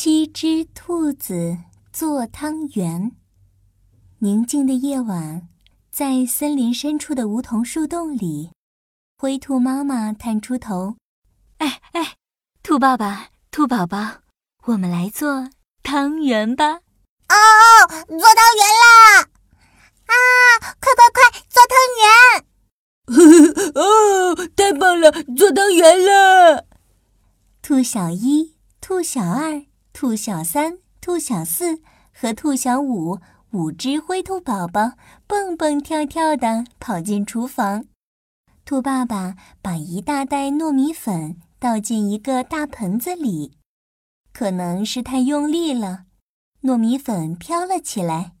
七只兔子做汤圆。宁静的夜晚，在森林深处的梧桐树洞里，灰兔妈妈探出头：“哎哎，兔爸爸、兔宝宝，我们来做汤圆吧！”哦，做汤圆啦！啊，快快快，做汤圆！哦，太棒了，做汤圆了！兔小一、兔小二、兔小三、兔小四和兔小五五只灰兔宝宝蹦蹦跳跳的跑进厨房。兔爸爸把一大袋糯米粉倒进一个大盆子里，可能是太用力了。糯米粉飘了起来，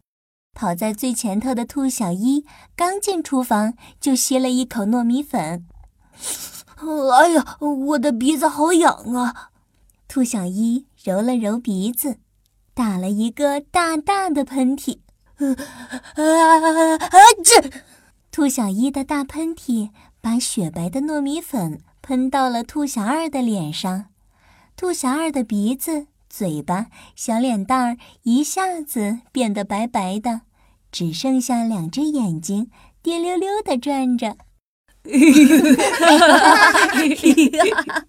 跑在最前头的兔小一刚进厨房就吸了一口糯米粉。哎呀，我的鼻子好痒啊！兔小一揉了揉鼻子，打了一个大大的喷嚏。啊啊！这兔小一的大喷嚏把雪白的糯米粉喷到了兔小二的脸上，兔小二的鼻子。嘴巴、小脸蛋儿一下子变得白白的，只剩下两只眼睛滴溜溜的转着。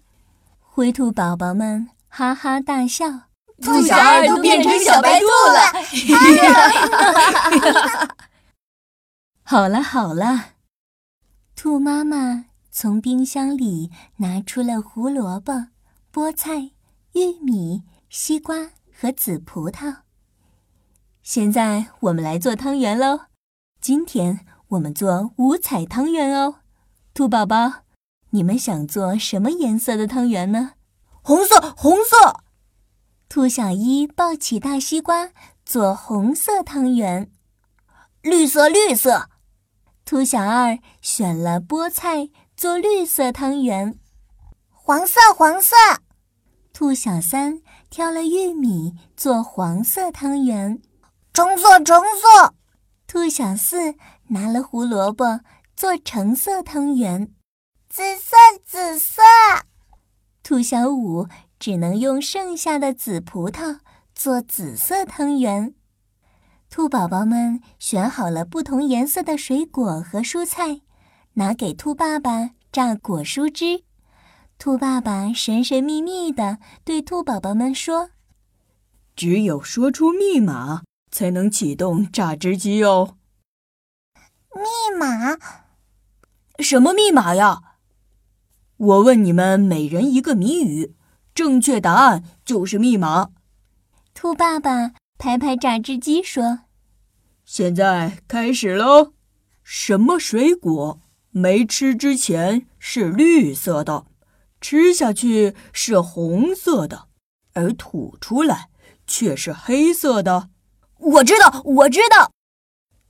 灰兔宝宝们哈哈大笑，兔小二都变成小白兔了。好了好了，兔妈妈从冰箱里拿出了胡萝卜、菠菜、玉米。西瓜和紫葡萄。现在我们来做汤圆喽！今天我们做五彩汤圆哦。兔宝宝，你们想做什么颜色的汤圆呢？红色，红色。兔小一抱起大西瓜做红色汤圆。绿色，绿色。兔小二选了菠菜做绿色汤圆。黄色，黄色。兔小三。挑了玉米做黄色汤圆，橙色橙色。兔小四拿了胡萝卜做橙色汤圆，紫色紫色。兔小五只能用剩下的紫葡萄做紫色汤圆。兔宝宝们选好了不同颜色的水果和蔬菜，拿给兔爸爸榨果蔬汁。兔爸爸神神秘秘地对兔宝宝们说：“只有说出密码，才能启动榨汁机哦。”密码？什么密码呀？我问你们每人一个谜语，正确答案就是密码。兔爸爸拍拍榨汁机说：“现在开始喽！什么水果没吃之前是绿色的？”吃下去是红色的，而吐出来却是黑色的。我知道，我知道。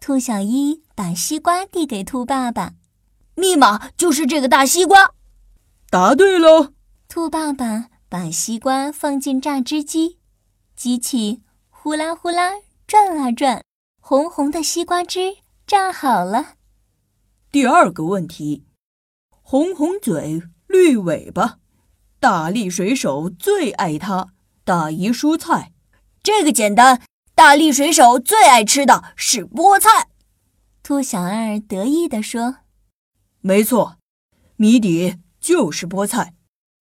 兔小一把西瓜递给兔爸爸，密码就是这个大西瓜。答对了。兔爸爸把西瓜放进榨汁机，机器呼啦呼啦转啊转，红红的西瓜汁榨好了。第二个问题，红红嘴。绿尾巴，大力水手最爱它。大姨蔬菜，这个简单。大力水手最爱吃的是菠菜。兔小二得意地说：“没错，谜底就是菠菜。”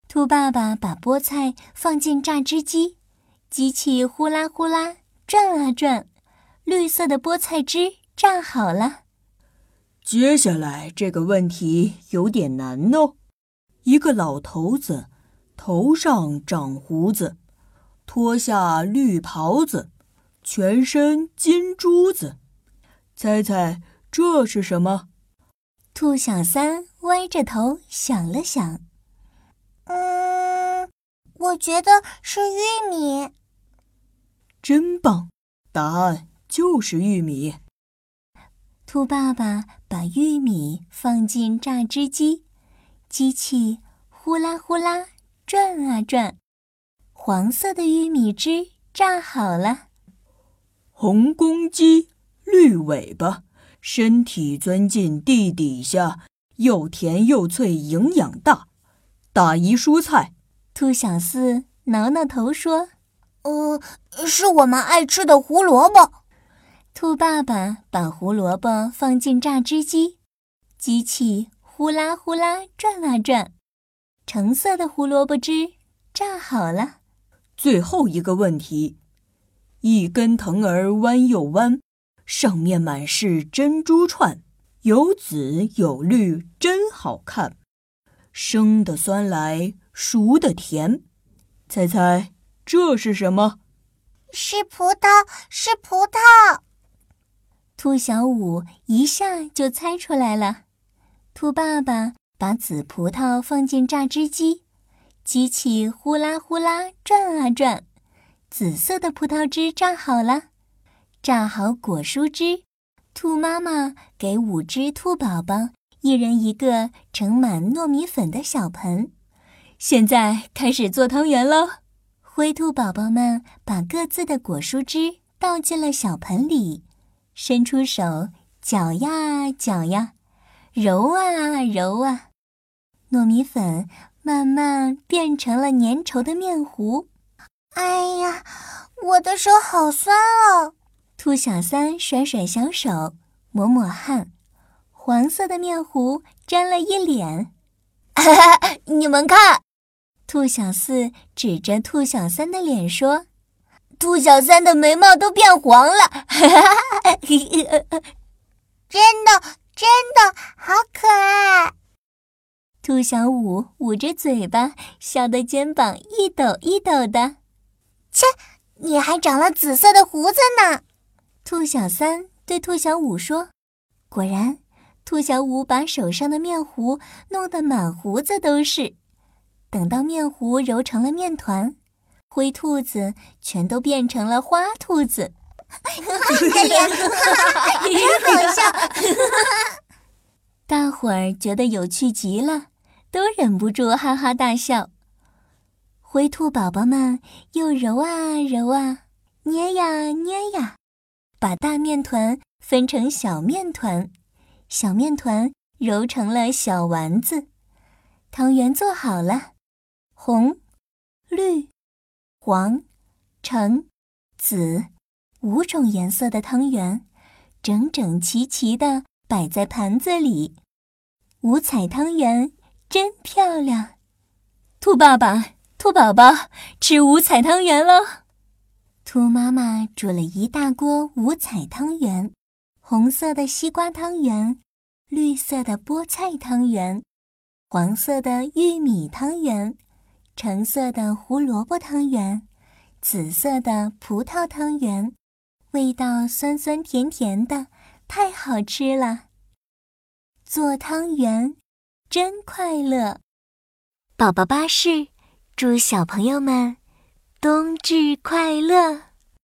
兔爸爸把菠菜放进榨汁机，机器呼啦呼啦转啊转，绿色的菠菜汁榨好了。接下来这个问题有点难哦。一个老头子，头上长胡子，脱下绿袍子，全身金珠子。猜猜这是什么？兔小三歪着头想了想，嗯，我觉得是玉米。真棒，答案就是玉米。兔爸爸把玉米放进榨汁机。机器呼啦呼啦转啊转，黄色的玉米汁榨好了。红公鸡，绿尾巴，身体钻进地底下，又甜又脆，营养大。大一蔬菜，兔小四挠挠头说：“呃，是我们爱吃的胡萝卜。兔爸爸把胡萝卜放进榨汁机，机器呼啦呼啦转啊转，橙色的胡萝卜汁榨好了。最后一个问题：一根藤儿弯又弯，上面满是珍珠串，有紫有绿，真好看。生的酸来，熟的甜，猜猜这是什么？是葡萄，是葡萄。兔小五一下就猜出来了。兔爸爸把紫葡萄放进榨汁机，机器呼啦呼啦转啊转，紫色的葡萄汁榨好了。榨好果蔬汁，兔妈妈给五只兔宝宝一人一个盛满糯米粉的小盆。现在开始做汤圆喽！灰兔宝宝们把各自的果蔬汁倒进了小盆里。伸出手，搅呀搅呀，揉啊揉啊，糯米粉慢慢变成了粘稠的面糊。哎呀，我的手好酸哦！兔小三甩甩小手，抹抹汗，黄色的面糊沾了一脸。你们看，兔小四指着兔小三的脸说。兔小三的眉毛都变黄了，哈哈哈真的真的好可爱。兔小五捂着嘴巴，笑得肩膀一抖一抖的。切，你还长了紫色的胡子呢！兔小三对兔小五说。果然，兔小五把手上的面糊弄得满胡子都是。等到面糊揉成了面团。灰兔子全都变成了花兔子，真好笑！大伙儿觉得有趣极了，都忍不住哈哈大笑。灰兔宝宝们又揉啊揉啊，捏呀捏呀，把大面团分成小面团，小面团揉成了小丸子。汤圆做好了，红、绿。黄、橙、紫五种颜色的汤圆，整整齐齐地摆在盘子里。五彩汤圆真漂亮！兔爸爸、兔宝宝吃五彩汤圆了。兔妈妈煮了一大锅五彩汤圆：红色的西瓜汤圆，绿色的菠菜汤圆，黄色的玉米汤圆。橙色的胡萝卜汤圆，紫色的葡萄汤圆，味道酸酸甜甜的，太好吃了。做汤圆真快乐，宝宝巴士祝小朋友们冬至快乐。